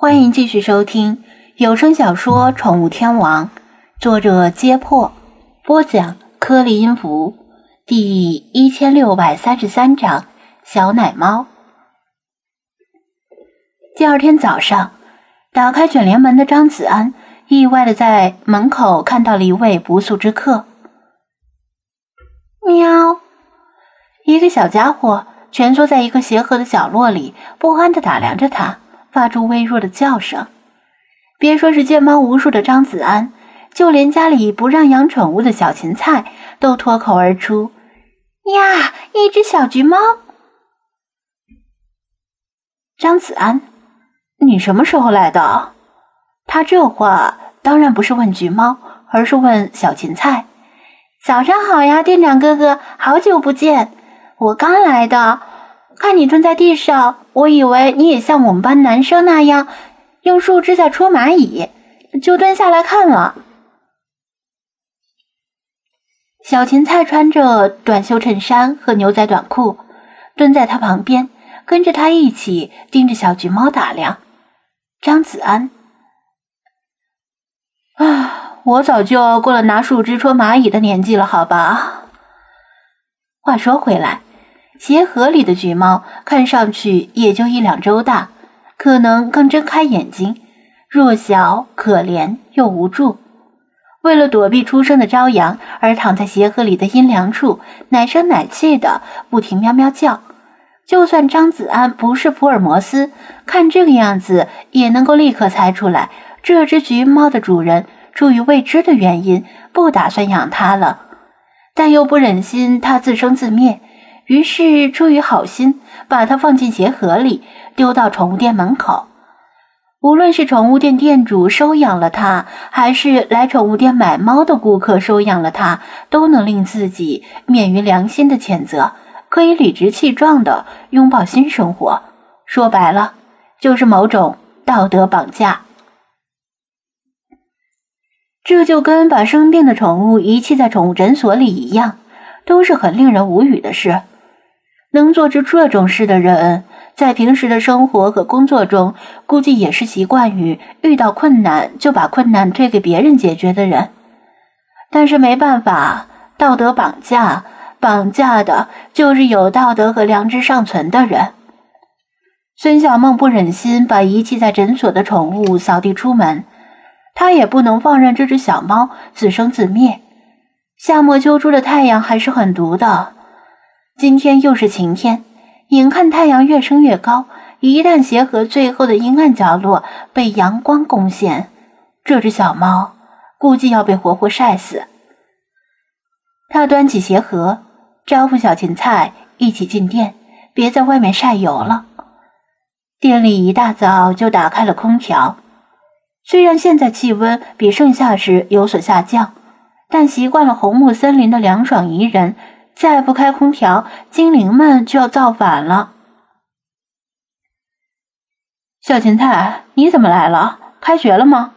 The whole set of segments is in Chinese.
欢迎继续收听有声小说《宠物天王》，作者：揭破，播讲：颗粒音符，第一千六百三十三章：小奶猫。第二天早上，打开卷帘门的张子安意外的在门口看到了一位不速之客。喵！一个小家伙蜷缩在一个鞋盒的角落里，不安的打量着他。发出微弱的叫声，别说是见猫无数的张子安，就连家里不让养宠物的小芹菜都脱口而出：“呀，一只小橘猫！”张子安，你什么时候来的？他这话当然不是问橘猫，而是问小芹菜：“早上好呀，店长哥哥，好久不见，我刚来的。”看你蹲在地上，我以为你也像我们班男生那样用树枝在戳蚂蚁，就蹲下来看了。小芹菜穿着短袖衬衫和牛仔短裤，蹲在他旁边，跟着他一起盯着小橘猫打量。张子安，啊，我早就过了拿树枝戳蚂蚁的年纪了，好吧？话说回来。鞋盒里的橘猫看上去也就一两周大，可能刚睁开眼睛，弱小、可怜又无助。为了躲避初升的朝阳，而躺在鞋盒里的阴凉处，奶声奶气的不停喵喵叫。就算张子安不是福尔摩斯，看这个样子也能够立刻猜出来，这只橘猫的主人出于未知的原因不打算养它了，但又不忍心它自生自灭。于是出于好心，把它放进鞋盒里，丢到宠物店门口。无论是宠物店店主收养了它，还是来宠物店买猫的顾客收养了它，都能令自己免于良心的谴责，可以理直气壮地拥抱新生活。说白了，就是某种道德绑架。这就跟把生病的宠物遗弃在宠物诊所里一样，都是很令人无语的事。能做出这种事的人，在平时的生活和工作中，估计也是习惯于遇到困难就把困难推给别人解决的人。但是没办法，道德绑架，绑架的就是有道德和良知尚存的人。孙小梦不忍心把遗弃在诊所的宠物扫地出门，她也不能放任这只小猫自生自灭。夏末秋初的太阳还是很毒的。今天又是晴天，眼看太阳越升越高，一旦鞋盒最后的阴暗角落被阳光攻陷，这只小猫估计要被活活晒死。他端起鞋盒，招呼小芹菜一起进店，别在外面晒油了。店里一大早就打开了空调，虽然现在气温比盛夏时有所下降，但习惯了红木森林的凉爽宜人。再不开空调，精灵们就要造反了。小芹菜，你怎么来了？开学了吗？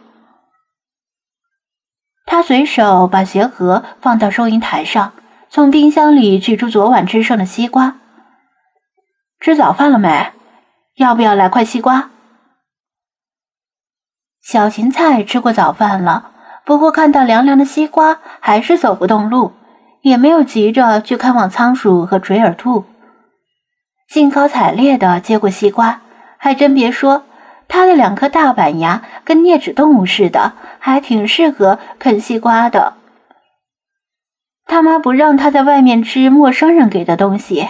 他随手把鞋盒放到收银台上，从冰箱里取出昨晚吃剩的西瓜。吃早饭了没？要不要来块西瓜？小芹菜吃过早饭了，不过看到凉凉的西瓜，还是走不动路。也没有急着去看望仓鼠和垂耳兔，兴高采烈地接过西瓜，还真别说，他的两颗大板牙跟啮齿动物似的，还挺适合啃西瓜的。他妈不让他在外面吃陌生人给的东西，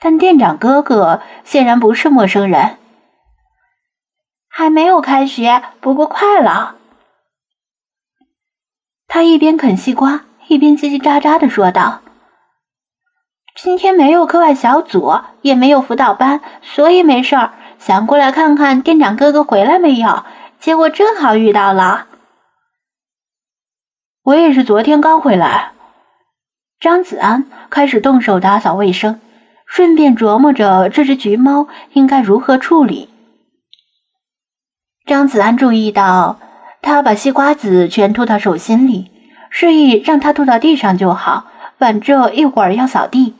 但店长哥哥显然不是陌生人。还没有开学，不过快了。他一边啃西瓜。一边叽叽喳喳的说道：“今天没有课外小组，也没有辅导班，所以没事儿，想过来看看店长哥哥回来没有。结果正好遇到了。我也是昨天刚回来。”张子安开始动手打扫卫生，顺便琢磨着这只橘猫应该如何处理。张子安注意到，他把西瓜籽全吐到手心里。示意让他吐到地上就好，反正一会儿要扫地。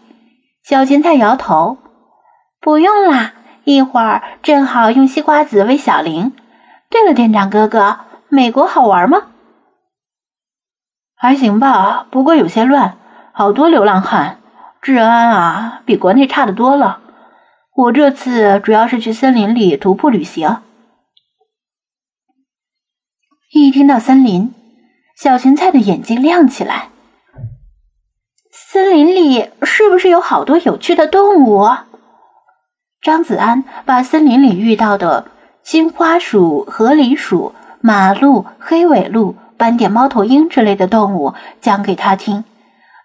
小芹菜摇头：“不用啦，一会儿正好用西瓜籽喂小玲。对了，店长哥哥，美国好玩吗？还行吧，不过有些乱，好多流浪汉，治安啊比国内差的多了。我这次主要是去森林里徒步旅行。一听到森林，小芹菜的眼睛亮起来。森林里是不是有好多有趣的动物？张子安把森林里遇到的金花鼠、河狸鼠、马鹿、黑尾鹿。斑点猫头鹰之类的动物讲给他听，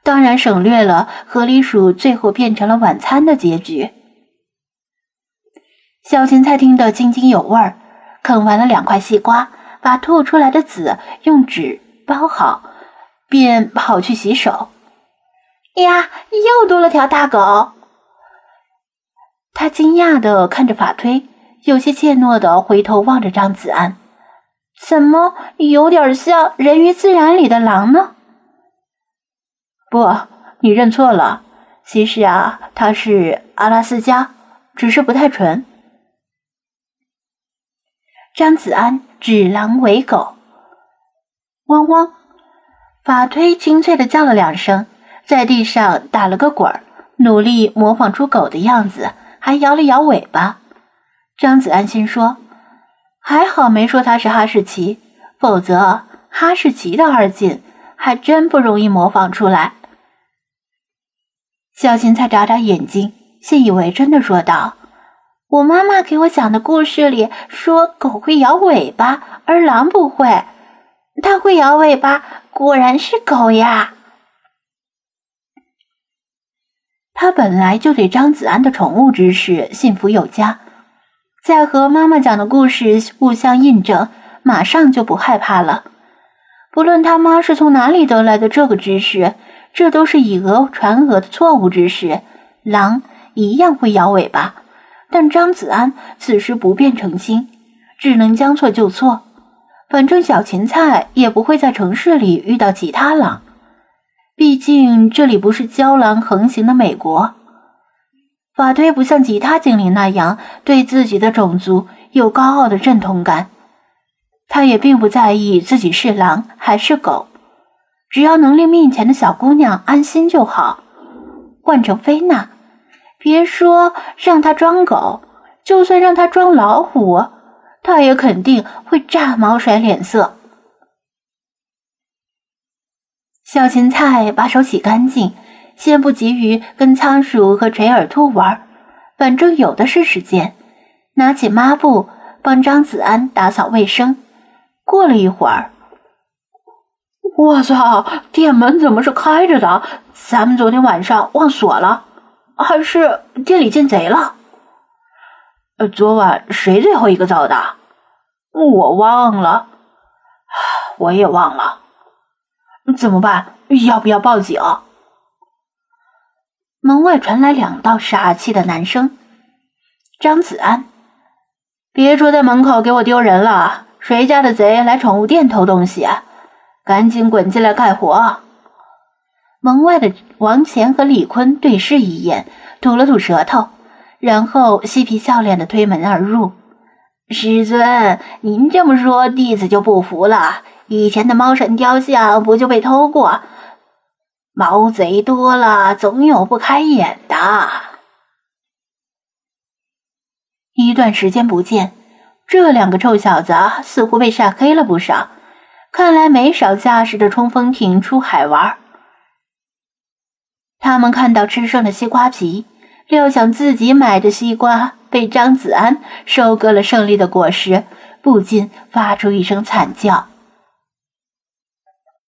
当然省略了河狸鼠最后变成了晚餐的结局。小芹菜听得津津有味儿，啃完了两块西瓜，把吐出来的籽用纸包好，便跑去洗手。呀，又多了条大狗！他惊讶的看着法推，有些怯懦的回头望着张子安。怎么有点像《人与自然》里的狼呢？不，你认错了。其实啊，它是阿拉斯加，只是不太纯。张子安指狼为狗，汪汪！法推清脆的叫了两声，在地上打了个滚儿，努力模仿出狗的样子，还摇了摇尾巴。张子安心说。还好没说他是哈士奇，否则哈士奇的二进还真不容易模仿出来。小芹菜眨眨眼睛，信以为真的说道：“我妈妈给我讲的故事里说，狗会摇尾巴，而狼不会。它会摇尾巴，果然是狗呀。”他本来就对张子安的宠物知识信服有加。在和妈妈讲的故事互相印证，马上就不害怕了。不论他妈是从哪里得来的这个知识，这都是以讹传讹的错误知识。狼一样会摇尾巴，但张子安此时不变成心，只能将错就错。反正小芹菜也不会在城市里遇到其他狼，毕竟这里不是郊狼横行的美国。法推不像其他精灵那样对自己的种族有高傲的认同感，他也并不在意自己是狼还是狗，只要能令面前的小姑娘安心就好。换成菲娜，别说让她装狗，就算让她装老虎，他也肯定会炸毛甩脸色。小芹菜把手洗干净。先不急于跟仓鼠和垂耳兔玩，反正有的是时间。拿起抹布帮张子安打扫卫生。过了一会儿，我操，店门怎么是开着的？咱们昨天晚上忘锁了，还是店里进贼了？昨晚谁最后一个走的？我忘了，我也忘了。怎么办？要不要报警？门外传来两道傻气的男声：“张子安，别坐在门口给我丢人了！谁家的贼来宠物店偷东西？赶紧滚进来干活！”门外的王乾和李坤对视一眼，吐了吐舌头，然后嬉皮笑脸的推门而入。师尊，您这么说，弟子就不服了。以前的猫神雕像不就被偷过？毛贼多了，总有不开眼的。一段时间不见，这两个臭小子似乎被晒黑了不少，看来没少驾驶着冲锋艇出海玩。他们看到吃剩的西瓜皮，料想自己买的西瓜被张子安收割了胜利的果实，不禁发出一声惨叫。